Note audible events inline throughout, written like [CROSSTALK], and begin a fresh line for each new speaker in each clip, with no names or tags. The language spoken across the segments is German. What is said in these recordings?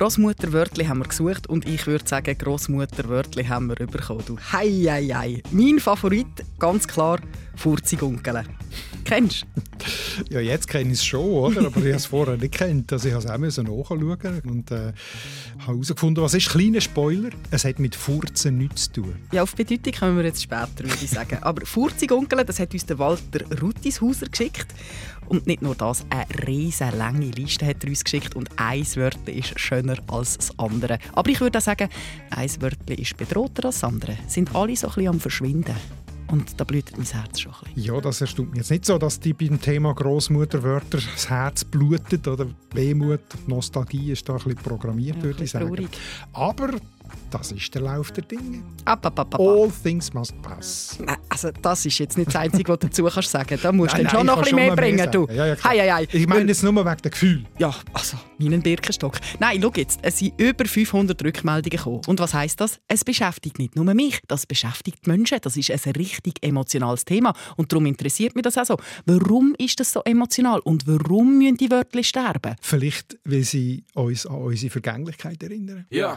Grossmutterwörtli haben wir gesucht und ich würde sagen, Grossmutterwörtli haben wir bekommen. Du, hei, hei, hei. Mein Favorit, ganz klar, Furzigunkeln. Kennst du?
Ja, jetzt kenne ich es schon, oder? aber ich habe es vorher nicht kennt. Also ich musste es auch nachschauen und äh, habe herausgefunden, was ist kleiner Spoiler? Es hat mit Furzen nichts zu tun.
Ja, auf Bedeutung kommen wir jetzt später, würde ich sagen. aber Furzigunkeln, das hat uns der Walter Ruttishauser geschickt. Und nicht nur das, eine riesige lange Liste hat er uns geschickt und ein Wörtchen ist schöner als das andere. Aber ich würde auch sagen, ein Wörtchen ist bedrohter als das andere. Sind alle so ein bisschen am Verschwinden. Und da blutet mein Herz schon ein
bisschen. Ja, das erstaunt mich jetzt nicht so, dass die beim Thema Großmutterwörter das Herz blutet oder Wehmut, Nostalgie ist da ein bisschen programmiert, ja, würde ich sagen. Traurig. Aber das ist der Lauf der Dinge.
Ab, ab, ab,
All things must pass.
Also das ist jetzt nicht das Einzige, was du dazu kannst sagen. Da musst du schon noch ein bisschen mehr bringen. Du.
Ja, ja, hei, hei, hei. Ich meine jetzt nur wegen dem Gefühl.
Ja, also meinen Birkenstock. Nein, schau jetzt, es sind über 500 Rückmeldungen gekommen. Und was heisst das? Es beschäftigt nicht nur mich, das beschäftigt die Menschen. Das ist ein richtig emotionales Thema. Und darum interessiert mich das auch so. Warum ist das so emotional und warum müssen die Wörter sterben?
Vielleicht, weil sie uns an unsere Vergänglichkeit erinnern.
Ja.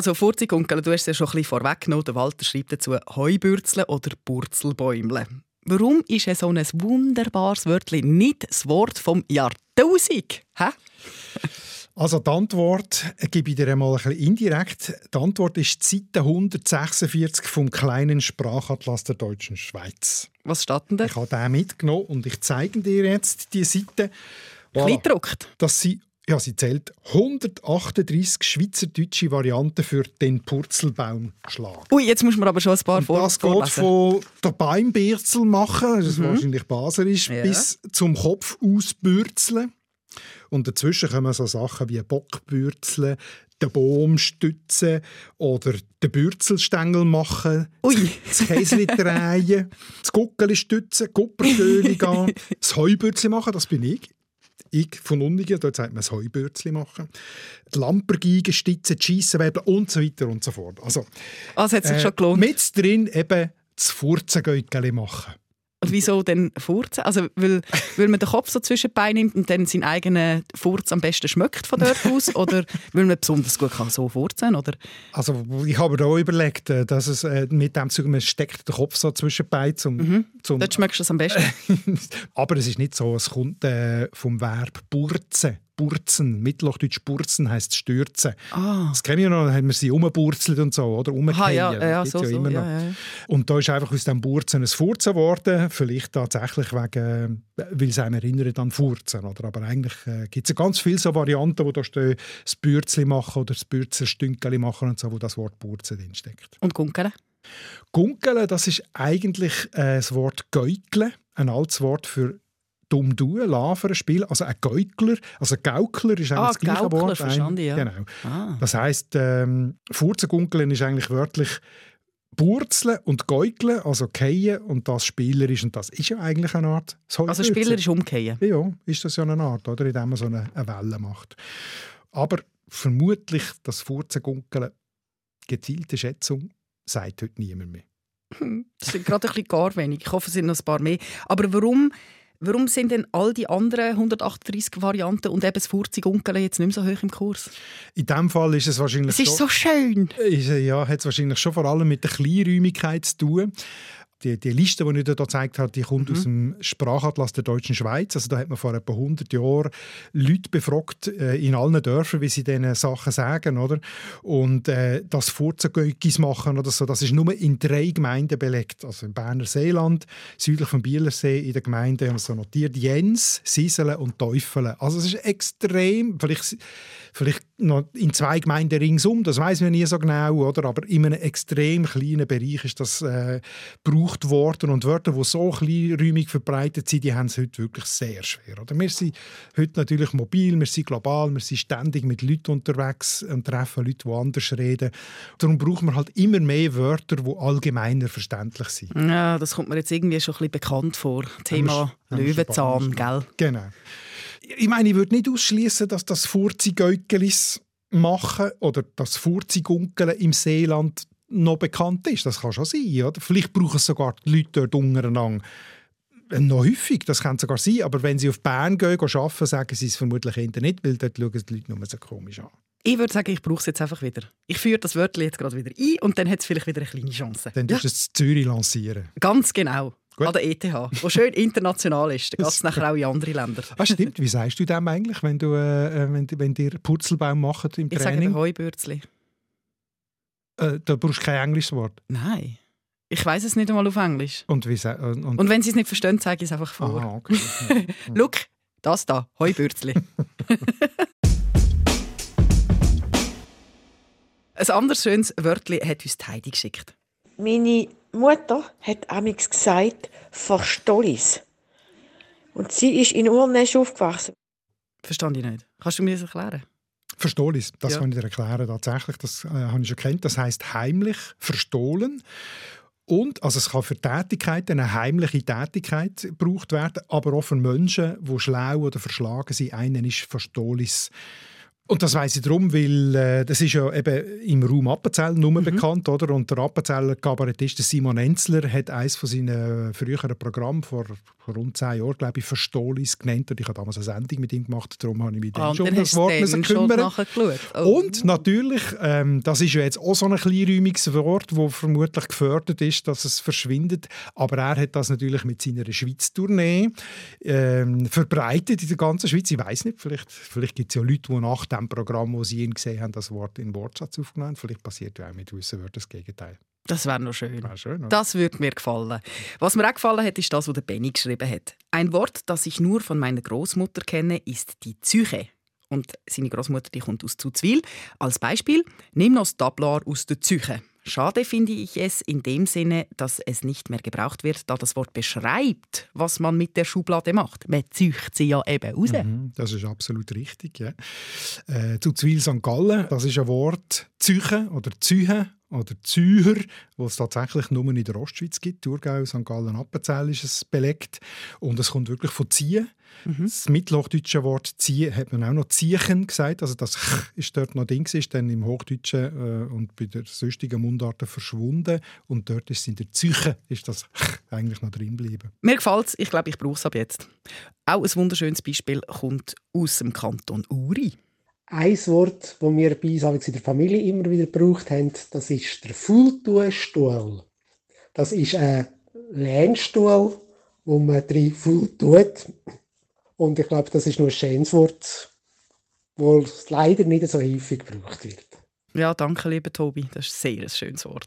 Also Furzigunkel, du hast es ja schon ein bisschen vorweggenommen. Der Walter schreibt dazu Heubürzeln oder Burzelbäumle. Warum ist so ein wunderbares Wörtchen nicht das Wort vom Jahrtausend? Hä? [LAUGHS]
Also die Antwort gebe ich dir einmal ein bisschen indirekt. Die Antwort ist Seite 146 vom kleinen Sprachatlas der deutschen Schweiz.
Was steht denn da?
Ich habe den mitgenommen und ich zeige dir jetzt die Seite.
Voilà. Kleingedruckt?
Das sind ja, sie zählt 138 schweizerdeutsche Varianten für den Purzelbaumschlag.
Ui, jetzt muss man aber schon ein paar vor
Das geht von der Beimbürzel machen, das mhm. wahrscheinlich baserisch, ja. bis zum Kopf ausbürzeln. Und dazwischen kommen so Sachen wie Bockbürzeln, den Baum stützen oder den Bürzelstängel machen,
Ui.
das [LAUGHS] Käse drehen, das Guckeli stützen, Kuppertöne [LAUGHS] gehen, das Heubürzel machen, das bin ich ich von Unnigen, dort sagt man das Heubürzli machen, die Lampergeige, Stitzen, die Scheissenwebel und so weiter und so fort. Also,
also hat sich äh, schon gelohnt.
Mit drin eben das Furzengäugeli machen.
Und wieso denn furzen? Also, weil, weil man den Kopf so zwischen die Beine nimmt und dann seinen eigenen Furz am besten schmeckt von dort aus? oder weil man besonders gut kann so furzen kann?
Also, ich habe mir auch überlegt, äh, dass es äh, mit dem Zug, man steckt den Kopf so zwischen die Beine. Zum,
mhm. zum dort schmeckst du es am besten. [LAUGHS]
Aber es ist nicht so, es kommt äh, vom Verb burzen Burzen. Mittelhochdeutsch Burzen heisst stürzen.
Ah.
Das kennen wir noch, da haben wir sie umgeburzelt und so, oder?
Umgekehrt. Ja, ja, so, ja immer noch. Ja, ja.
Und da ist einfach aus dem Burzen ein Furzen geworden, vielleicht tatsächlich wegen, weil es einem erinnert an Furzen, oder? Aber eigentlich äh, gibt es ganz viele so Varianten, wo da stehen, das Bürzli machen oder das Bürzerstünkeli machen und so, wo das Wort Burzen drinsteckt.
Und Gunkele?
Gunkele, das ist eigentlich äh, das Wort Gäukle, ein altes Wort für dumm tun lassen Spiel. Also ein Gaukler, also Gaukler ist eigentlich ah, das gleiche
Gaukler,
Wort.
Verstanden, ja.
Genau.
Ah.
Das heisst, ähm, Furzengunkeln ist eigentlich wörtlich Burzeln und Gäukeln, also Keien und das spielerisch. Und das ist ja eigentlich eine Art
Also spielerisch umkehren?
Ja, ist das ja eine Art, oder? indem man so eine, eine Welle macht. Aber vermutlich das Furzengunkeln, gezielte Schätzung, sagt heute niemand mehr.
Das sind gerade ein bisschen gar wenig. Ich hoffe, es sind noch ein paar mehr. Aber warum Warum sind denn all die anderen 138 Varianten und eben das Furzig Unkel jetzt nicht mehr so hoch im Kurs?
In diesem Fall ist es wahrscheinlich
Es ist so schön.
Ist, ja, hat es wahrscheinlich schon vor allem mit der Kleinräumigkeit zu tun die, die Liste, die ich dir da gezeigt habe, die kommt mhm. aus dem Sprachatlas der deutschen Schweiz. Also da hat man vor etwa 100 Jahren Leute befragt äh, in allen Dörfern, wie sie diese Sachen sagen, oder? Und äh, das Furzengöckis machen oder so, das ist nur in drei Gemeinden belegt. Also im Berner Seeland, südlich vom Bielersee, in der Gemeinde haben wir so notiert, Jens, Siselen und Teufelen. Also es ist extrem, vielleicht vielleicht noch in zwei Gemeinden ringsum, das weiß man nie so genau, oder? aber in einem extrem kleinen Bereich ist das äh, gebraucht worden und Wörter, die so kleinräumig verbreitet sind, die haben es heute wirklich sehr schwer. Oder? Wir sind heute natürlich mobil, wir sind global, wir sind ständig mit Leuten unterwegs und treffen Leute, die anders reden. Darum braucht man halt immer mehr Wörter, die allgemeiner verständlich sind.
Ja, das kommt mir jetzt irgendwie schon ein bisschen bekannt vor. Thema Löwenzahn, gell?
Genau. Ich meine, ich würde nicht ausschließen, dass das Furzigäugelis machen oder das Furzigunkeln im Seeland noch bekannt ist. Das kann schon sein. Oder? Vielleicht brauchen es sogar die Leute dort untereinander noch häufig, das kann sogar sein, aber wenn sie auf Bern gehen, gehen arbeiten, sagen sie es vermutlich nicht, weil dort schauen die Leute nur so komisch an.
Ich würde sagen, ich brauche es jetzt einfach wieder. Ich führe das Wörtchen jetzt gerade wieder ein und dann hat es vielleicht wieder eine kleine Chance.
Dann tust du es in Zürich lancieren.
Ganz genau. Gut. An der ETH, wo schön international ist. Dann [LAUGHS] geht es nachher auch in andere Länder.
Ah, stimmt. Wie sagst du dem eigentlich, wenn, du, äh, wenn, wenn dir Purzelbaum machen im
ich
Training? Ich
sage Heubürzli.
Äh, da brauchst du kein englisches Wort?
Nein. Ich weiß es nicht einmal auf Englisch.
Und, wie,
und, und wenn sie es nicht verstehen, zeige ich es einfach vor.
Aha, okay. [LAUGHS]
Look, das da, Heubürzli. [LAUGHS] Ein anderes schönes Wörtchen hat uns Heidi geschickt.
Meine Mutter hat amix gesagt, Verstollis. Und sie ist in Urnäsch aufgewachsen.
Verstand ich nicht. Kannst du mir das erklären?
Verstohlis, das ja. kann ich dir erklären. Tatsächlich, das äh, habe ich schon kennt. Das heißt heimlich verstohlen. Und also es kann für Tätigkeiten eine heimliche Tätigkeit gebraucht werden, aber auch für Menschen, die schlau oder verschlagen sind. Einen ist Verstohlis. Und das weiß ich darum, weil äh, das ist ja eben im Raum Appenzell nur mhm. bekannt, oder? Und der Appenzeller Kabarettist Simon Enzler hat eines von seinen früheren Programmen vor rund zehn Jahren, glaube ich, Verstohlis genannt. Und ich habe damals eine Sendung mit ihm gemacht, darum habe ich mich ah, dann schon um das Wort kümmern. Oh. Und natürlich, ähm, das ist ja jetzt auch so ein kleinräumiges Wort, das vermutlich gefördert ist, dass es verschwindet. Aber er hat das natürlich mit seiner Schweiz-Tournee ähm, verbreitet in der ganzen Schweiz. Ich weiß nicht, vielleicht, vielleicht gibt es ja Leute, die nach dem Programm, wo sie ihn gesehen haben, das Wort in Wortschatz aufgenommen Vielleicht passiert ja auch mit gewissen Wörtern das Gegenteil.
Das wäre noch schön. Wär schön das würde mir gefallen. Was mir auch gefallen hat, ist das, was der Benny geschrieben hat. Ein Wort, das ich nur von meiner Großmutter kenne, ist die Psyche. Und seine Großmutter die kommt aus Zuzwil. Als Beispiel, nimm noch das Tablar aus der Psyche. Schade finde ich es in dem Sinne, dass es nicht mehr gebraucht wird, da das Wort beschreibt, was man mit der Schublade macht. Man zücht sie ja eben raus. Mhm,
das ist absolut richtig. Ja. Äh, zu Zwil St. Gallen, das ist ein Wort Züche oder Zühe oder Züher, wo es tatsächlich nur in der Ostschweiz gibt. Thurgau, St. Gallen, Appenzell ist es belegt. Und es kommt wirklich von ziehen. Mhm. Das mittelhochdeutsche Wort ziehen hat man auch noch ziechen gesagt. Also das ch ist dort noch Ding, ist dann im Hochdeutschen äh, und bei der sonstigen Mundarten verschwunden. Und dort ist es in der Züche ist das ch eigentlich noch drin geblieben.
Mir gefällt es. Ich glaube, ich brauche es ab jetzt. Auch ein wunderschönes Beispiel kommt aus dem Kanton Uri.
Ein Wort, das wir bei uns in der Familie immer wieder gebraucht haben, das ist der Fulltuestuhl. Das ist ein Lehnstuhl, wo man drin Full tut. Und ich glaube, das ist nur ein schönes Wort, das leider nicht so häufig gebraucht wird.
Ja, danke, lieber Tobi. Das ist ein sehr schönes Wort.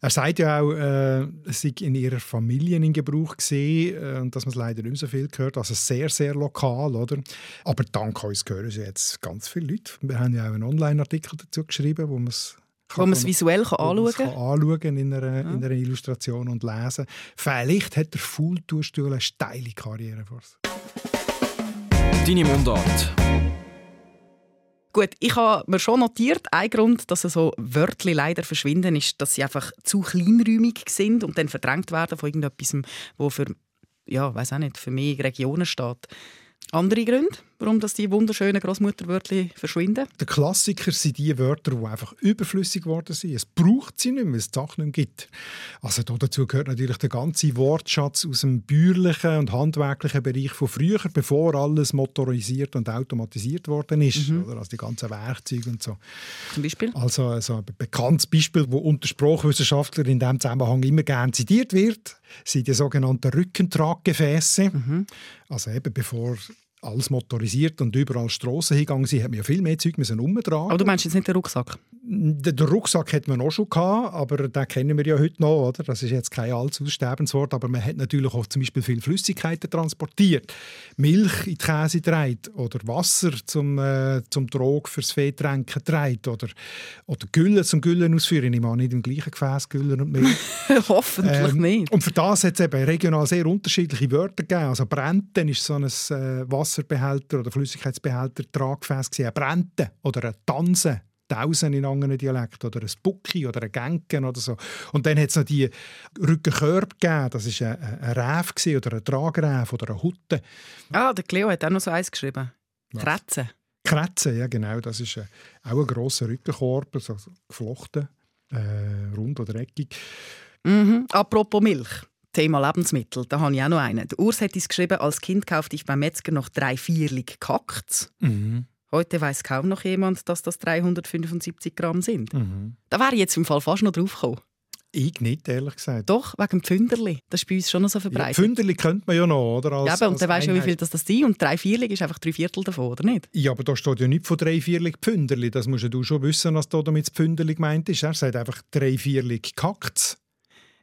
Er sagt ja auch, äh, es sei in ihrer Familie in Gebrauch gesehen äh, und dass man es leider nicht so viel gehört. Also sehr, sehr lokal, oder? Aber dank uns hören sie jetzt ganz viele Leute. Wir haben ja auch einen Online-Artikel dazu geschrieben, wo man es
wo man es visuell kann anschauen kann.
anschauen in einer, ja. in einer Illustration und lesen. Vielleicht hat der Fulltourstuhl eine steile Karriere vor sich.
Deine Mundart.
Gut, ich habe mir schon notiert, ein Grund, dass so Wörter leider verschwinden, ist, dass sie einfach zu kleinräumig sind und dann verdrängt werden von irgendetwas, wo für, ja, weiß auch nicht, für mehr Regionen steht. Andere Gründe, warum dass die wunderschönen Großmutterwörter verschwinden?
Der Klassiker sind die Wörter, die einfach überflüssig geworden sind. Es braucht sie nicht mehr, es die Sachen nicht mehr gibt. Also dazu gehört natürlich der ganze Wortschatz aus dem bäuerlichen und handwerklichen Bereich von früher, bevor alles motorisiert und automatisiert worden ist. Mhm. Oder? Also die ganzen Werkzeuge und so.
Zum Beispiel?
Also, also ein bekanntes Beispiel, das unter Sprachwissenschaftlern in diesem Zusammenhang immer gerne zitiert wird, sind die sogenannten Rückentraggefäße. Mhm. Also eben bevor alles motorisiert und überall Strassen hingegangen sind, hat man ja viel mehr Zeug müssen umtragen.
Aber du meinst jetzt nicht den Rucksack?
Den Rucksack hat man auch schon gehabt, aber den kennen wir ja heute noch, oder? Das ist jetzt kein allzu Aussterbenswort, aber man hat natürlich auch zum Beispiel viel Flüssigkeiten transportiert. Milch in die Käse treibt oder Wasser zum, äh, zum Drog fürs Feetränken treibt oder, oder Gülle zum Güllen ausführen. Ich meine nicht im gleichen Gefäß Gülle und Milch. [LAUGHS]
Hoffentlich ähm, nicht.
Und für das hat es eben regional sehr unterschiedliche Wörter gegeben. Also Brenten ist so ein äh, Wasserbehälter oder Flüssigkeitsbehälter, Tragfäß gewesen. Brente oder ein Tanzen Tausend in anderen Dialekten oder ein Bucki oder ein Genken oder so. Und dann hat es noch die Rückenkörbe gegeben, das war ein, ein Räf oder ein Tragräf oder eine Hutte.
Ah, der Cleo hat auch noch so eins geschrieben. Kretze.
Kretze, ja genau, das ist äh, auch ein grosser Rückenkorb, so geflochten, äh, rund oder eckig.
Mhm. Apropos Milch. Thema Lebensmittel, da habe ich auch noch einen. Der Urs hat es geschrieben, als Kind kaufte ich beim Metzger noch drei vierlig Kacks. Mhm. Heute weiß kaum noch jemand, dass das 375 Gramm sind. Mhm. Da wäre ich jetzt im Fall fast noch drauf gekommen.
Ich nicht, ehrlich gesagt.
Doch, wegen dem Pfünderli. Das ist bei uns schon noch so verbreitet.
Ja, Pfünderli könnte man ja noch, oder?
Als, ja, aber, und dann weißt du, wie viel das, das sind. Und drei Vierlig ist einfach drei Viertel davon, oder nicht?
Ja, aber da steht ja nicht von drei Vierlig Pfünderli. Das musst du schon wissen, was da damit Pfünderli gemeint ist. Er sagt einfach drei Vierlig Kakts.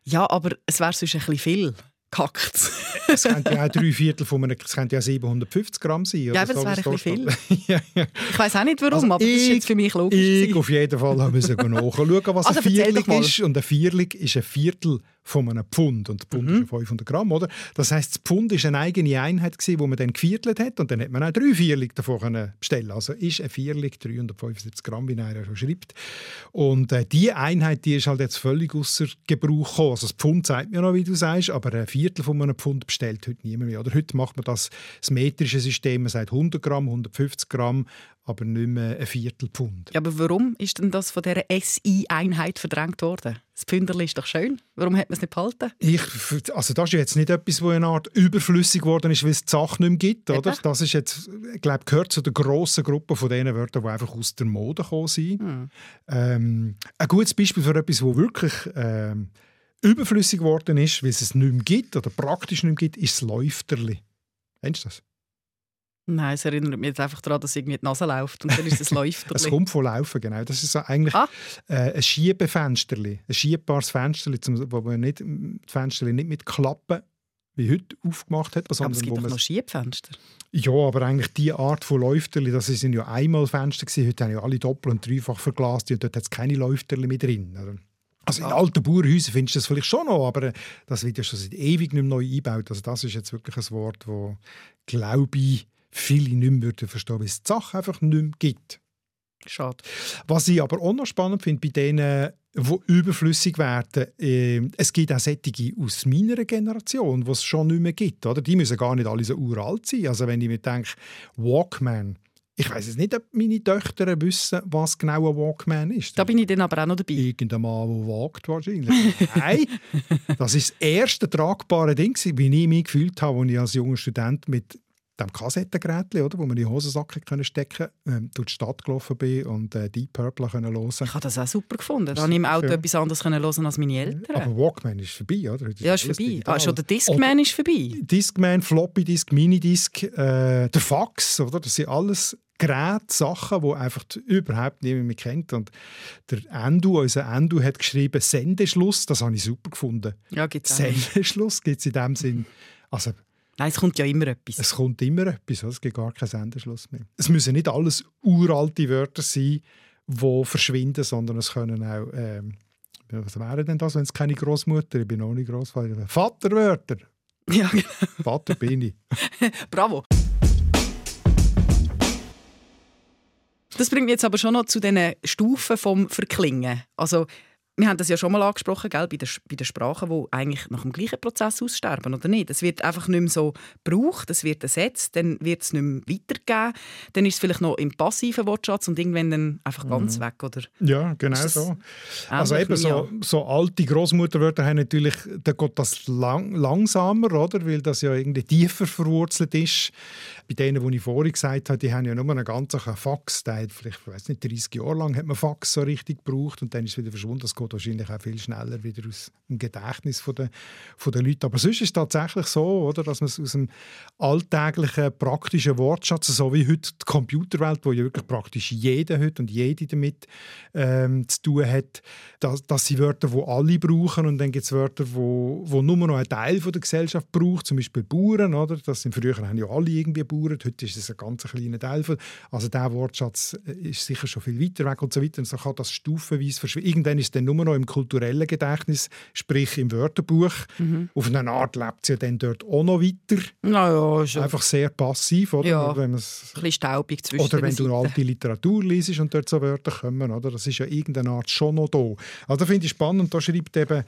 Ja, aber es wäre sonst ein bisschen viel gekackt. [LAUGHS]
es könnte ja auch drei Viertel von einem, es könnte ja 750 Gramm sein.
ja, aber das wäre ein bisschen viel. [LAUGHS] ja, ja. Ich weiß auch nicht warum, also aber ich, das ist jetzt für mich logisch.
Ich auf jeden Fall haben wir nachschauen, was [LAUGHS] also ein Viertel ist. Und ein Viertel ist ein Viertel von einem Pfund. Und Pfund mhm. ist 500 Gramm, oder? Das heisst, das Pfund war eine eigene Einheit, die man dann geviertelt hat. Und dann hat man auch drei Vierlig davon bestellen Also ist ein Vierlig 375 Gramm, wie er schon schreibt. Und äh, diese Einheit die ist halt jetzt völlig außer Gebrauch gekommen. Also das Pfund sagt mir noch, wie du sagst, aber ein Viertel von einem Pfund bestellt heute niemand mehr. Oder heute macht man das, das metrische System, man sagt 100 Gramm, 150 Gramm aber nicht mehr ein Viertelpfund.
Ja, aber warum ist denn das von dieser SI-Einheit verdrängt worden? Das Pfünderli ist doch schön. Warum hat man es nicht behalten?
Ich, also das ist jetzt nicht etwas, wo eine Art überflüssig geworden ist, weil es die Sache nicht mehr gibt. Oder? Das ist jetzt, ich glaube, gehört zu der grossen Gruppe von den Wörtern, die einfach aus der Mode gekommen sind. Hm. Ähm, ein gutes Beispiel für etwas, wo wirklich ähm, überflüssig geworden ist, weil es es nicht mehr gibt oder praktisch nicht mehr gibt, ist das Läufterli. Kennst du das?
Nein, es erinnert mich jetzt einfach daran, dass irgendwie die Nase läuft und dann ist es [LAUGHS] läuft.
es kommt von Laufen, genau. Das ist so eigentlich ah. äh, ein Schiebefenster, ein schiebbares Fenster, wo man nicht, die Fenster nicht mit Klappen wie heute aufgemacht hat.
Aber es gibt doch noch Schiebfenster.
Ja, aber eigentlich die Art von Läufterli, das sind ja einmal Fenster gewesen. Heute haben ja alle doppelt und dreifach verglast und dort hat es keine Läufterli mehr drin. Also in ah. alten Bauernhäusern findest du das vielleicht schon noch, aber das wird ja schon seit ewig nicht mehr neu eingebaut. Also das ist jetzt wirklich ein Wort, das, glaube ich, viele nicht mehr verstehen, weil es die Sache einfach nicht mehr gibt.
Schade.
Was ich aber auch noch spannend finde bei denen, die überflüssig werden, äh, es gibt auch solche aus meiner Generation, die es schon nicht mehr gibt. Oder? Die müssen gar nicht alle so uralt sein. Also wenn ich mir denke, Walkman, ich weiß es nicht, ob meine Töchter wissen, was genau ein Walkman ist.
Da bin ich dann aber auch noch dabei.
Irgendein Mann, der wagt wahrscheinlich. [LAUGHS] Nein, das ist das erste tragbare Ding, wie ich mich gefühlt habe, als ich als junger Student mit dem Kassettengerät, oder, wo man in die Hosensacken können stecken ähm, durch die Stadt gelaufen bin und äh, Deep Purple können hören.
Ich habe das auch super gefunden. Da habe ich im Auto ja. etwas anderes können hören als meine Eltern.
Aber Walkman ist vorbei, oder?
Ist ja, ist vorbei. Ah, schon der Discman ist vorbei.
Discman, Floppy Disk, Minidisc, äh, der Fax, oder? Das sind alles Geräte, Sachen, die einfach überhaupt niemand mehr kennt. Und der Endu, unser Endu, hat geschrieben Sendeschluss. Das habe ich super gefunden.
Ja, gibt es
Sendeschluss gibt es in dem Sinn. Also,
Nein, es kommt ja immer etwas.
Es kommt immer etwas, es gibt gar keinen Sendeschluss mehr. Es müssen nicht alles uralte Wörter sein, die verschwinden, sondern es können auch, ähm, was wäre denn das, wenn es keine Großmutter, ich bin auch nicht Großvater, Vaterwörter. [LAUGHS]
Ja, genau.
Vater bin ich. [LAUGHS]
Bravo. Das bringt mich jetzt aber schon noch zu den Stufen vom Verklingen. Also wir haben das ja schon mal angesprochen, gell, bei, den, bei den Sprachen, die eigentlich nach dem gleichen Prozess aussterben, oder nicht? Es wird einfach nicht mehr so gebraucht, es wird ersetzt, dann wird es nicht mehr weitergegeben, dann ist es vielleicht noch im passiven Wortschatz und irgendwann dann einfach ganz mhm. weg, oder?
Ja, genau so. Also eben so, so alte Großmutterwörter haben natürlich, da geht das lang, langsamer, oder? Weil das ja irgendwie tiefer verwurzelt ist. Bei denen, die ich vorhin gesagt habe, die haben ja nur einen ganzen Fax, der hat vielleicht, ich weiß nicht, 30 Jahre lang hat man Fax so richtig gebraucht und dann ist es wieder verschwunden. Das geht wahrscheinlich auch viel schneller wieder aus dem Gedächtnis von der, von der Leute. Aber sonst ist es tatsächlich so, oder, dass man es aus dem alltäglichen, praktischen Wortschatz, so wie heute die Computerwelt, wo ja wirklich praktisch jeder heute und jede damit ähm, zu tun hat, dass, dass sie Wörter, die alle brauchen und dann gibt es Wörter, die wo, wo nur noch ein Teil von der Gesellschaft braucht, zum Beispiel Bauern, oder? Das sind früher haben ja alle irgendwie Bauern, heute ist es ein ganz kleiner Teil von, also der Wortschatz äh, ist sicher schon viel weiter weg und so weiter und so kann das stufenweise verschwinden. Irgendwann ist es dann nur noch im kulturellen Gedächtnis, sprich im Wörterbuch. Mhm. Auf eine Art lebt es ja dann dort auch noch weiter.
Ja,
ja, Einfach sehr passiv, oder?
Ja,
wenn
ein bisschen staubig zwischen
Oder wenn du alte Literatur liest und dort so Wörter kommen, oder? Das ist ja irgendeine Art schon noch da. Also finde ich spannend, da schreibt eben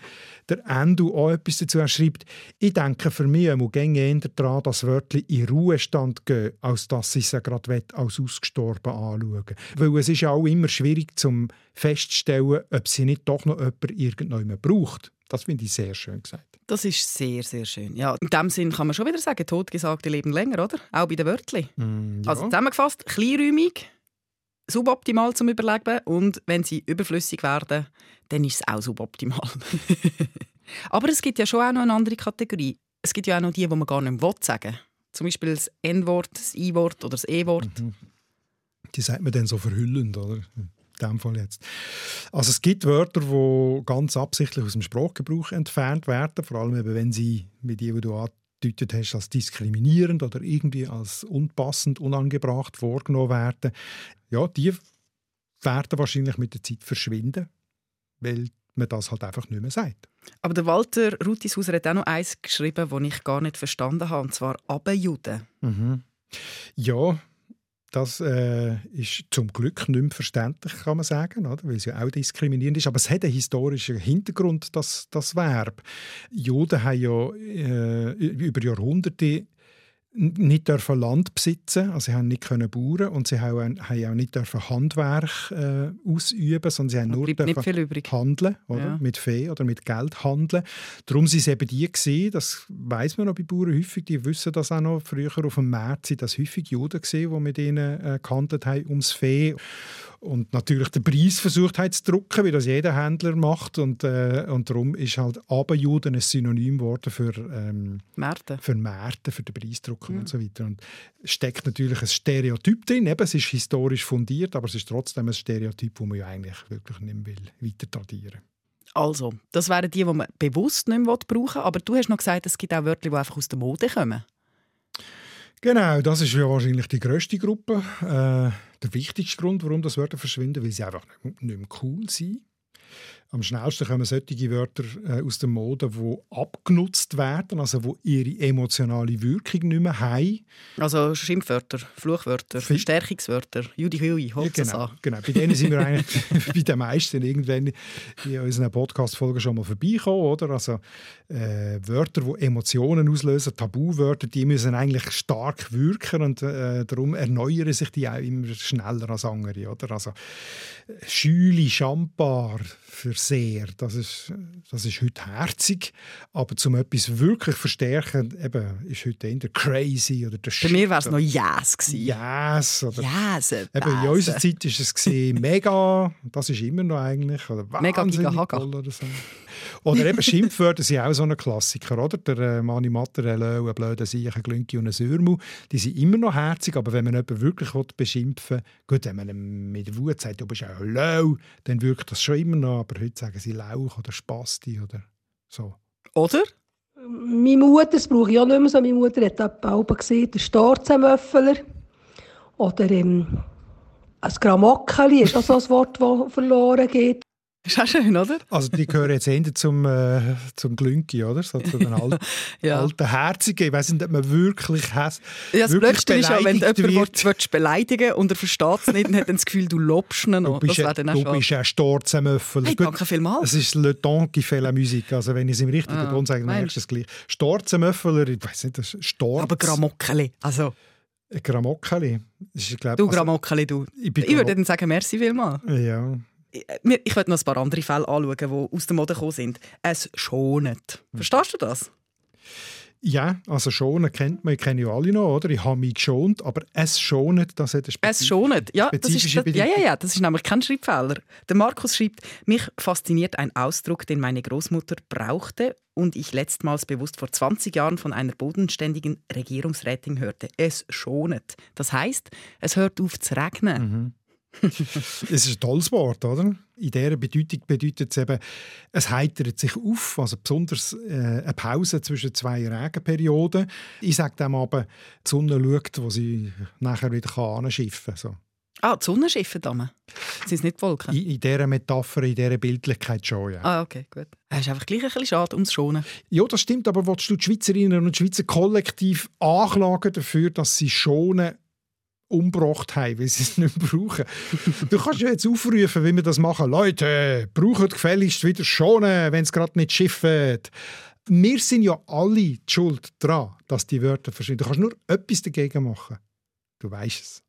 der Endo auch etwas dazu. Er schreibt, ich denke für mich muss gänge eher daran, dass Wörter in Ruhestand gehen, als dass sie sie gerade als ausgestorben anschauen. Weil es ist ja auch immer schwierig zum festzustellen, ob sie nicht doch noch jemand irgendjemand braucht. Das finde ich sehr schön gesagt.
Das ist sehr, sehr schön. Ja, in dem Sinn kann man schon wieder sagen, Totgesagte leben länger, oder? Auch bei den Wörtern. Mm, ja. Also zusammengefasst, kleinräumig, suboptimal zum Überleben und wenn sie überflüssig werden, dann ist es auch suboptimal. [LAUGHS] Aber es gibt ja schon auch noch eine andere Kategorie. Es gibt ja auch noch die, die man gar nicht mehr sagen will. Zum Beispiel das N-Wort, das I-Wort oder das E-Wort. Mhm.
Die sagt man dann so verhüllend, oder? In dem Fall jetzt. Also es gibt Wörter, die ganz absichtlich aus dem Sprachgebrauch entfernt werden, vor allem eben, wenn sie mit die, die du angedeutet hast, als diskriminierend oder irgendwie als unpassend, unangebracht vorgenommen werden. Ja, die werden wahrscheinlich mit der Zeit verschwinden, weil man das halt einfach nicht mehr sagt.
Aber der Walter Rutishauser hat auch noch eins geschrieben, das ich gar nicht verstanden habe, und zwar «Abejuden».
Mhm. Ja, das äh, ist zum Glück nicht mehr verständlich, kann man sagen, oder? weil es ja auch diskriminierend ist. Aber es hat einen historischen Hintergrund, das, das Verb. Juden haben ja äh, über Jahrhunderte nicht dürfen Land besitzen, also sie haben nicht können bauen und sie haben, auch nicht dürfen Handwerk äh, ausüben, sondern sie haben nur dürfen handeln, oder? Ja. mit Fee oder mit Geld handeln. Darum sind es eben die gewesen, das weiß man noch bei Bauern häufig, die wissen das auch noch, früher auf dem März sind das häufig Juden gewesen, die mit ihnen äh, gehandelt haben ums Fee und natürlich den Preis versucht hat zu drucken, wie das jeder Händler macht. Und, äh, und darum ist halt Abenjuden ein Synonym geworden für, ähm,
Märkte.
für Märkte, für den Preisdruck mhm. und so weiter. Und steckt natürlich ein Stereotyp drin. Eben, es ist historisch fundiert, aber es ist trotzdem ein Stereotyp, das man ja eigentlich wirklich nicht mehr will, weiter tradieren
Also, das wären die, die man bewusst nicht mehr brauchen will. Aber du hast noch gesagt, es gibt auch Wörter, die einfach aus der Mode kommen.
Genau, das ist ja wahrscheinlich die grösste Gruppe. Äh, der wichtigste Grund, warum das Wörter verschwinden, weil sie einfach nicht mehr cool sind. Am schnellsten kommen solche Wörter äh, aus der Mode, die abgenutzt werden, also die ihre emotionale Wirkung nicht mehr haben.
Also Schimpfwörter, Fluchwörter, F Verstärkungswörter, Judi Hui,
ja, genau, genau, bei denen sind wir [LAUGHS] eigentlich [LAUGHS] bei den meisten irgendwann in unseren Podcast-Folgen schon mal vorbeikommen. Oder? Also, äh, Wörter, die Emotionen auslösen, Tabuwörter, die müssen eigentlich stark wirken und äh, darum erneuern sich die auch immer schneller als andere. Oder? Also, Schüli, Champar, für sehr. Das ist, das ist heute herzig, aber zum etwas wirklich verstärken, eben, ist heute eher crazy oder der
Bei mir war es noch Yes gewesen.
Yes. Oder
yes
eben, in unserer Zeit ist es [LAUGHS] mega, das ist immer noch eigentlich, oder
mega giga haga.
Oder, so. Oder eben [LAUGHS] Schimpfwörter sind auch so ein Klassiker, oder? Der äh, Mani Matterello, ein blöder Sieg, ein Glünki und ein Sürmu, die sind immer noch herzig, aber wenn man jemanden wirklich beschimpfen will, gut, wenn man mit Wut sagt, du bist ein low, dann wirkt das schon immer noch, aber heute sagen sie Lauch oder Spasti oder so.
Oder?
Meine Mutter, das brauche ich auch nicht mehr so, meine Mutter hat auch gesehen, der Storzenmöffler oder ähm, ein Gramockeli ist auch so ein Wort, das verloren geht.
Ist auch schön, oder?
Also die gehören jetzt eher zum, äh, zum Glünki, oder? So zu den alten, [LAUGHS] ja. alten Herzigen. Ich weiß nicht, ob man wirklich has,
Ja, das Blödste ist ja, wenn jemand wird. beleidigen und er versteht es nicht und hat dann das Gefühl, du lobst ihn noch.
Du bist, das du bist ein Storzenmöffel.
Hey, danke vielmals.
Es ist le temps qui fait la musique. Also wenn ich es im richtigen ah, Ton sage, dann merkst du es gleich. Storzenmöffel, ich weiß nicht, das ist Storz.
Aber Gramockeli, also...
Gramockeli.
du also, Gramockeli, du. Ich, ich würde dann sagen, merci vielmals.
Ja
ich werde noch ein paar andere Fälle anschauen, die aus der Mode gekommen sind. Es schonet. Hm. Verstehst du das?
Ja, also schonen kennt man, kennen ja alle noch, oder? Ich habe mich geschont, aber es schonet, das hat
Es schonet, ja, das ist, das, ja, ja, ja, das ist nämlich kein Schreibfehler. Der Markus schreibt, mich fasziniert ein Ausdruck, den meine Großmutter brauchte und ich letztmals bewusst vor 20 Jahren von einer bodenständigen Regierungsrätin hörte. Es schonet. Das heißt, es hört auf zu regnen.
Mhm. [LAUGHS] es ist ein tolles Wort, oder? In dieser Bedeutung bedeutet es eben, es heitert sich auf, also besonders äh, eine Pause zwischen zwei Regenperioden. Ich sage dem aber, die Sonne schaut, wo sie nachher wieder anschiffen kann. So.
Ah, die Sonne schiffen da? Sind es nicht Wolken?
In, in dieser Metapher, in dieser Bildlichkeit schon, ja.
Ah, okay, gut. Es ist einfach gleich ein bisschen schade ums Schonen.
Ja, das stimmt, aber willst du die Schweizerinnen und Schweizer kollektiv anklagen dafür, dass sie schonen umgebracht haben, weil sie es [LAUGHS] nicht brauchen. du kannst ja jetzt aufrufen, wie wir das machen. Leute, braucht gefälligst wieder schonen, wenn es gerade nicht schifft. Wir sind ja alle die schuld daran, dass die Wörter verschwinden. Du kannst nur etwas dagegen machen. Du weißt es.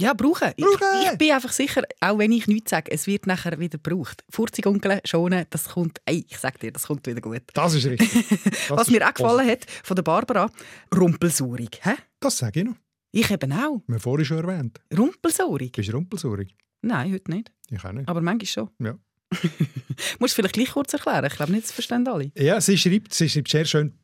Ja, brauchen. brauchen. Ich, ich, bin einfach sicher, auch wenn ich nichts sage, es wird nachher wieder gebraucht. Furzigunkeln, schonen, das kommt, ey, ich sag dir, das kommt wieder gut.
Das ist richtig. [LAUGHS] Das
Was
ist
mir auch gefallen hat von der Barbara, rumpelsaurig. Hä?
Das sage ich noch.
Ich eben auch.
Wir haben vorhin schon erwähnt.
Rumpelsaurig?
Bist du rumpelsaurig?
Nein, heute nicht.
Ich auch nicht.
Aber manchmal schon.
Ja. [LAUGHS]
Musst du vielleicht gleich kurz erklären? Ich glaube nicht, das verstehen alle.
Ja, sie schreibt, sie schreibt sehr schön,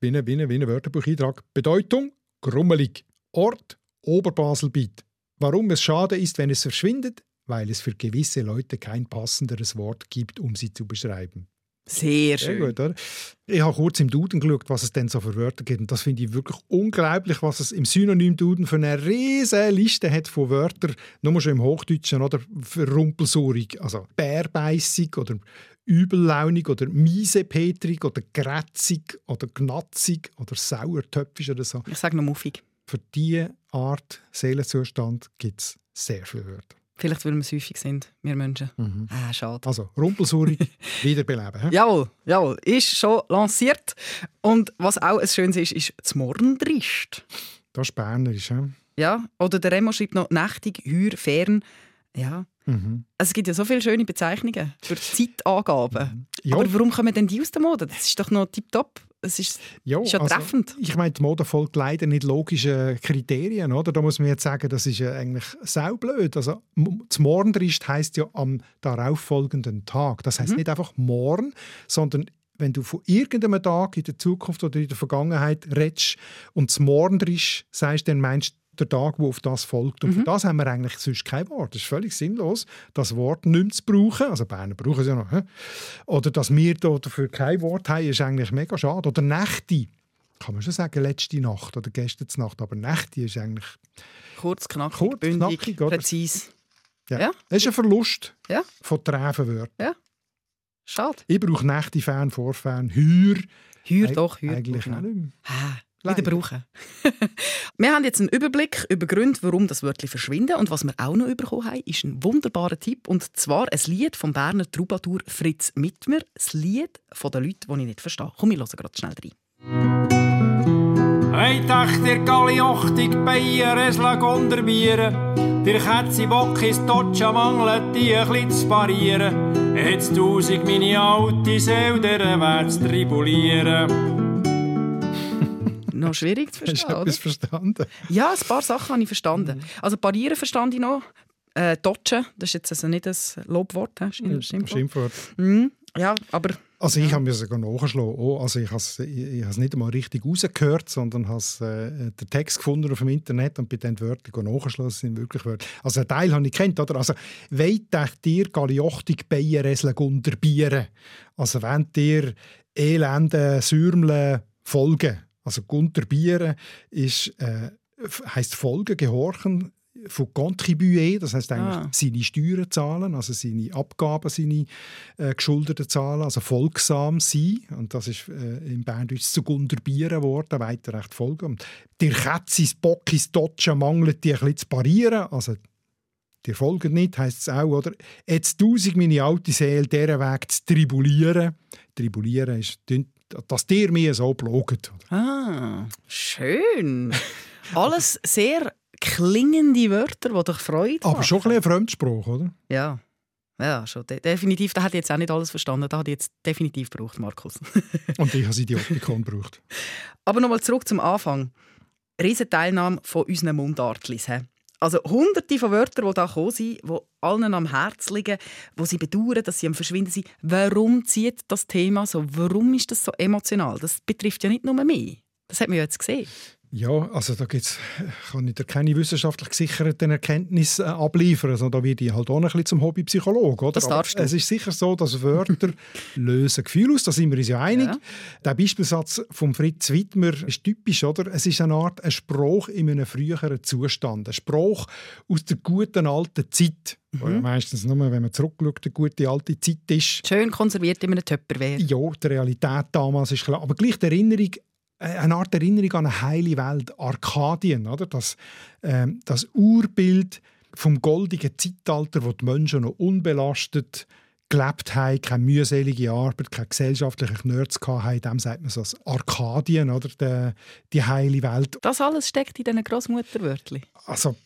wie ein, wie ein, wie ein Wörterbucheintrag. Bedeutung, grummelig. Ort, Oberbaselbiet. Warum es schade ist, wenn es verschwindet? Weil es für gewisse Leute kein passenderes Wort gibt, um sie zu beschreiben.
Sehr schön.
Sehr gut, oder? Ich habe kurz im Duden geschaut, was es denn so für Wörter gibt. Und das finde ich wirklich unglaublich, was es im Synonym-Duden für eine riesige Liste hat von Wörtern, nur schon im Hochdeutschen, oder? Für rumpelsaurig, also bärbeißig oder übellaunig oder miesepetrig oder grätzig oder gnatzig oder sauertöpfisch oder so.
Ich sage noch muffig.
Für diese Art Seelenzustand gibt es sehr viele Wörter.
Vielleicht, weil wir es häufig sind, wir Menschen.
Mhm.
Ah, schade.
Also, Rumpelsaurig [LAUGHS] wiederbeleben. He?
Jawohl, jawohl. Ist schon lanciert. Und was auch ein schönes ist, ist das Morgendrist.
Das ist Bernerisch. He?
Ja, oder der Remo schreibt noch «nächtig, heuer, fern». Ja.
Mhm.
Also es gibt ja so viele schöne Bezeichnungen für Zeitangaben.
Mhm. Ja.
Aber warum kommen denn die aus der Mode? Das ist doch noch tipptopp. Es ist,
Ja,
ist ja
also,
treffend.
Ich meine, die Mode folgt leider nicht logischen Kriterien, oder? Da muss man jetzt sagen, das ist ja eigentlich saublöd. Also, das Morgendrist heisst ja am darauffolgenden Tag. Das heißt
Mhm.
nicht einfach morgen, sondern wenn du von irgendeinem Tag in der Zukunft oder in der Vergangenheit redest und das Morgendrist sagst, dann meinst du der Tag, der auf das folgt. Und für das haben wir eigentlich sonst kein Wort. Das ist völlig sinnlos, das Wort nicht mehr zu brauchen. Also Berner brauchen es ja noch. Oder dass wir da dafür kein Wort haben, ist eigentlich mega schade. Oder Nächte. Kann man schon sagen, letzte Nacht oder gestern Nacht. Aber Nächte ist eigentlich...
Kurz, knackig,
Kurz,
bündig,
knackig,
präzise.
Ja.
Ja.
Das ist ein Verlust
Ja.
von Trefenwörtern.
Schade.
Ich brauche Nächte, Fan, Vorfan. Heuer Eig-
doch, heuer.
Eigentlich
brauche
auch nicht mehr. Leider.
wieder brauchen. [LAUGHS] wir haben jetzt einen Überblick über Gründe, warum das Wörtchen verschwinden. Und was wir auch noch bekommen haben, ist ein wunderbarer Tipp. Und zwar ein Lied vom Berner Troubadour Fritz Mittmer. Das Lied von den Leuten, die ich nicht verstehe. Komm, wir hören gerade schnell rein.
Hey, dacht der Galiochtig Bayer es lag unterbieren. Der Kätzi Bock ist Dodge mangelt, die ein bisschen zu parieren. Jetzt tausend meine alte Seele, der wär's tribulieren.
Noch schwierig zu [LAUGHS]
Hast du
verstehen,
etwas verstanden?
Ja, ein paar Sachen habe ich verstanden. Also parieren verstand ich noch. Äh, Dodgen, das ist jetzt also nicht ein Lobwort? Stimmt, stimmt.
Schimpfwort.
Mhm. Ja, aber
Also ich habe mir sogar nachgeschlagen. Oh, also ich habe es ich, ich habe es nicht einmal richtig rausgehört, sondern habe äh, den Text gefunden auf dem Internet und bei den Wörtern nachgeschlagen. Sind wirklich Wörter. Also einen Teil habe ich kennt, oder? Also «Weit dir galiochtig Beieresle unterbieren?» Also «Wenn dir elende Sürmle folgen?» Also «Unterbieren» ist, äh, heisst «folgen», «gehorchen», von contribuer, das heißt eigentlich
Ah.
seine Steuern zahlen, also seine Abgaben, seine äh, geschuldeten Zahlen, also folgsam sein. Und das ist äh, im Berndeutsch zu unterbieren worden, weiter recht folgen. Und der Kätzis, Bockis, Dotschen mangelt die ein bisschen zu parieren, also die folgen nicht, heisst es auch, oder? Jetzt tausend meine alte Seele, diesen Weg zu tribulieren. Tribulieren ist, dass dir mir so bloget.
Ah, schön. Alles sehr klingende Wörter, die dich freut.
Aber schon ein bisschen ein Fremdspruch, oder?
Ja. Ja, schon. De definitiv. Da hat jetzt auch nicht alles verstanden. Da hat jetzt definitiv gebraucht, Markus. [LAUGHS]
Und ich habe sie die Optikon gebraucht.
Aber nochmal zurück zum Anfang. Riesen Teilnahme von unseren Mundartlis. Also hunderte von Wörtern, die da gekommen sind, die allen am Herzen liegen, wo sie bedauern, dass sie am Verschwinden sind. Warum zieht das Thema so? Warum ist das so emotional? Das betrifft ja nicht nur mich. Das hat man ja jetzt gesehen.
Ja, also da gibt's, kann ich dir keine wissenschaftlich gesicherten Erkenntnisse äh, abliefern. Also da werde ich halt auch ein bisschen zum Hobbypsychologe. Oder?
Das darfst du.
Es ist sicher so, dass Wörter [LAUGHS] lösen Gefühle aus, da sind wir uns ja einig.
Ja.
Der Beispielsatz von Fritz Wittmer ist typisch. Oder? Es ist eine Art ein Spruch in einem früheren Zustand. Ein Spruch aus der guten alten Zeit. Mhm. Ja meistens nur, wenn man zurückschaut, eine gute alte Zeit ist.
Schön konserviert in einem Töpperwehr.
Ja, die Realität damals ist klar. Aber gleich die Erinnerung eine Art Erinnerung an eine heile Welt, Arkadien, oder? Das, ähm, das Urbild vom goldigen Zeitalter, wo die Menschen noch unbelastet gelebt haben, keine mühselige Arbeit, keine gesellschaftlichen Knörz hatten, dem sagt man so als Arkadien, oder? Die, die heile Welt.
Das alles steckt in diesen Grossmutterwörtchen.
Also,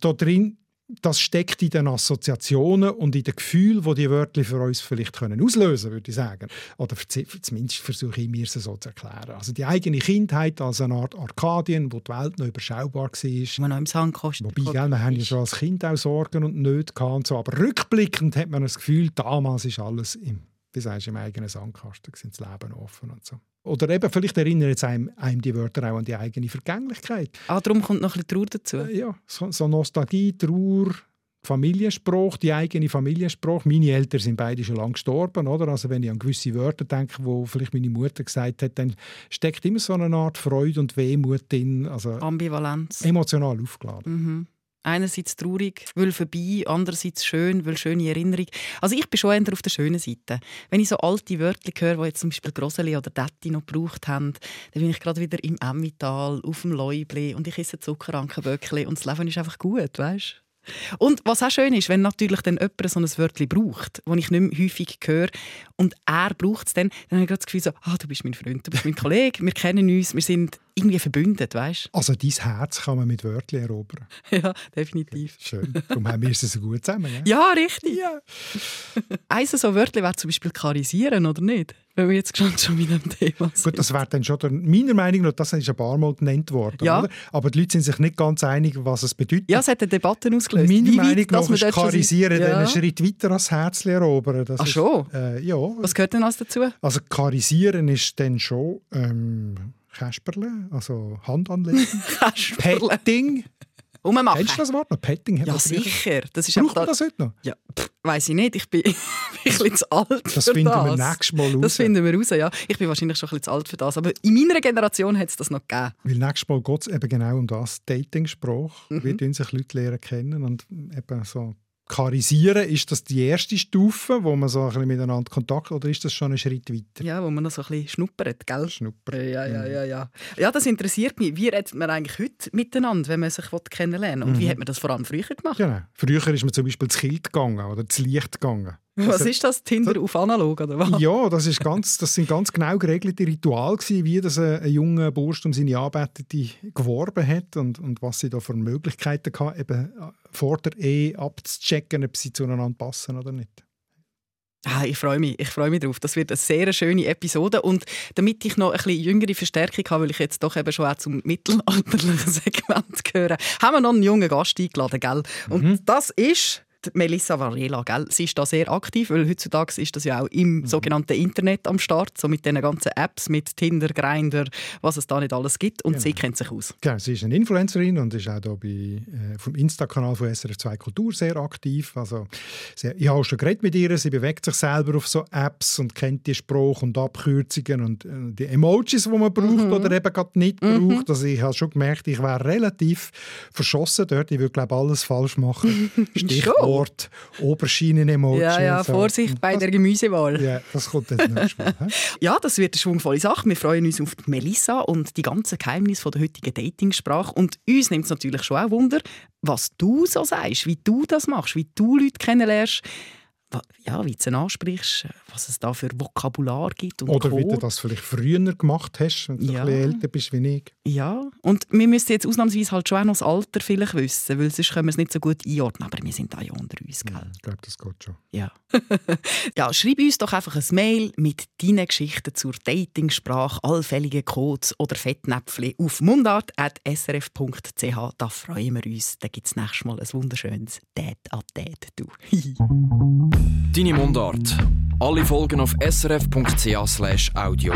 da drin das steckt in den Assoziationen und in den Gefühlen, die die Wörter für uns vielleicht können auslösen können, würde ich sagen. Oder zumindest versuche ich mir es so zu erklären. Also die eigene Kindheit als eine Art Arkadien, wo die Welt noch überschaubar war.
Wo noch im Sandkasten
Wobei, gell, wir haben ja schon als Kind auch Sorgen und Nöte gehabt und so. Aber rückblickend hat man das Gefühl, damals ist alles im, wie sagst, im eigenen Sandkasten, das Leben offen und so. Oder eben, vielleicht erinnern jetzt einem, einem die Wörter auch an die eigene Vergänglichkeit.
Ah, darum kommt noch ein bisschen Trauer dazu.
Äh, ja, so, so Nostalgie, Trauer, Familienspruch, die eigene Familienspruch. Meine Eltern sind beide schon lange gestorben, oder? Also wenn ich an gewisse Wörter denke, wo vielleicht meine Mutter gesagt hat, dann steckt immer so eine Art Freude und Wehmut drin. Also
Ambivalenz.
Emotional aufgeladen.
Mhm. Einerseits traurig, weil vorbei, andererseits schön, weil schöne Erinnerung. Also ich bin schon eher auf der schönen Seite. Wenn ich so alte Wörter höre, die jetzt zum Beispiel Groseli oder Detti noch gebraucht haben, dann bin ich gerade wieder im Emmital, auf dem Läubli und ich esse Zuckerankenböckli und das Leben ist einfach gut, weißt und was auch schön ist, wenn natürlich dann jemand so ein Wörtchen braucht, das ich nicht mehr häufig höre, und er braucht es dann, dann habe ich gerade das Gefühl so, ah, du bist mein Freund, du bist mein Kollege, wir kennen uns, wir sind irgendwie verbündet, weißt?
Also dein Herz kann man mit Wörtchen erobern. [LAUGHS]
ja, definitiv.
Schön. Darum haben wir es so gut zusammen. Ja,
ja richtig. Ja. [LAUGHS] Eines so Wörtchen wäre zum Beispiel karisieren, oder nicht? Wenn wir jetzt schon, schon mit dem Thema sind.
Gut, das wäre dann schon, meiner Meinung nach, das ist ein paar Mal genannt worden.
Ja.
Oder? Aber die Leute sind sich nicht ganz einig, was es bedeutet.
Ja, es hat eine Debatte ausgelöst.
Meiner
Wie
Meinung
weit,
nach ist karisieren
Ja.
einen Schritt weiter als Herzchen erobern. Das
Ach
ist,
schon?
Äh, ja.
Was gehört denn alles dazu?
Also karisieren ist dann schon ähm, Kasperle, also Hand anlegen. [LAUGHS]
Kasperle.
Petting.
Ummachen.
Kennst du das Wort noch? Petting?
Ja, sicher. Das ist
Braucht man das heute noch?
Ja, weiß ich nicht. Ich bin, [LAUGHS] ich bin ein bisschen zu alt
Das finden
das.
wir nächstes Mal raus.
Das finden wir raus, ja. Ich bin wahrscheinlich schon ein bisschen zu alt für das. Aber in meiner Generation hat es das noch gegeben.
Weil nächstes Mal geht es eben genau um das, Dating-Spruch.
Mhm.
Wir lernen sich Leute lernen kennen und eben so karisieren, ist das die erste Stufe, wo man so ein bisschen miteinander Kontakt oder ist das schon ein Schritt weiter?
Ja, wo man noch so ein bisschen schnuppert, gell?
Schnuppern.
Ja, ja, ja, ja. Ja, das interessiert mich. Wie redet man eigentlich heute miteinander, wenn man sich kennenlernen will? Und wie hat man das vor allem früher gemacht?
Genau. Früher ist man zum Beispiel zu Kilt gegangen oder zu Licht gegangen.
Was
Also-
ist das? Tinder auf analog, oder was?
Ja, das, ist ganz, das sind ganz genau geregelte Rituale, gewesen, wie das ein, ein junger Bursch um seine Anbetete geworben hat und, und was sie da für Möglichkeiten hatte, eben äh, vor der Ehe abzuchecken, ob sie zueinander passen oder nicht.
Ah, ich freue mich, ich freue mich drauf. Das wird eine sehr schöne Episode und damit ich noch ein bisschen jüngere Verstärkung habe, weil ich jetzt doch eben schon auch zum mittelalterlichen [LAUGHS] Segment gehöre, haben wir noch einen jungen Gast eingeladen, gell? Und das ist Melissa Varela, gell? Sie ist da sehr aktiv, weil heutzutage ist das ja auch im sogenannten Internet am Start, so mit diesen ganzen Apps, mit Tinder, Grindr, was es da nicht alles gibt und sie kennt sich aus.
Genau, sie ist eine Influencerin und ist auch da bei, äh, vom Insta-Kanal von SRF2 Kultur sehr aktiv. Also, sie, ich habe auch schon geredet mit ihr, sie bewegt sich selber auf so Apps und kennt die Spruch und Abkürzungen und äh, die Emojis, die man braucht oder eben gerade nicht braucht. Also ich habe schon gemerkt, ich wäre relativ verschossen dort. Ich würde, glaube alles falsch machen. [LAUGHS] Stichwort Oberschienen-Emoji.
Ja, ja,
so.
Vorsicht bei der Gemüsewahl.
Ja, das kommt Mal. hä? [LAUGHS]
Ja, das wird eine schwungvolle Sache. Wir freuen uns auf die Melissa und die ganzen Geheimnisse von der heutigen Datingsprache. Und uns nimmt es natürlich schon auch Wunder, was du so sagst, wie du das machst, wie du Leute kennenlernst. Ja, wie du es ansprichst, was es da für Vokabular gibt und
Oder
Chor.
wie du das vielleicht früher gemacht hast, wenn du
Ja.
ein bisschen älter bist wie ich.
Ja, und wir müssen jetzt ausnahmsweise halt schon auch noch das Alter vielleicht wissen, weil sonst können wir es nicht so gut einordnen. Aber wir sind da ja unter uns, gell?
Ich glaube, das geht schon.
Ja. [LAUGHS] ja, schreib uns doch einfach ein Mail mit deinen Geschichten zur Datingsprache, allfälligen Codes oder Fettnäpfchen auf mundart.srf.ch. Da freuen wir uns. Da gibt es nächstes Mal ein wunderschönes Date an Date. Du.
Deine Mundart. Alle Folgen auf srf.ch audio.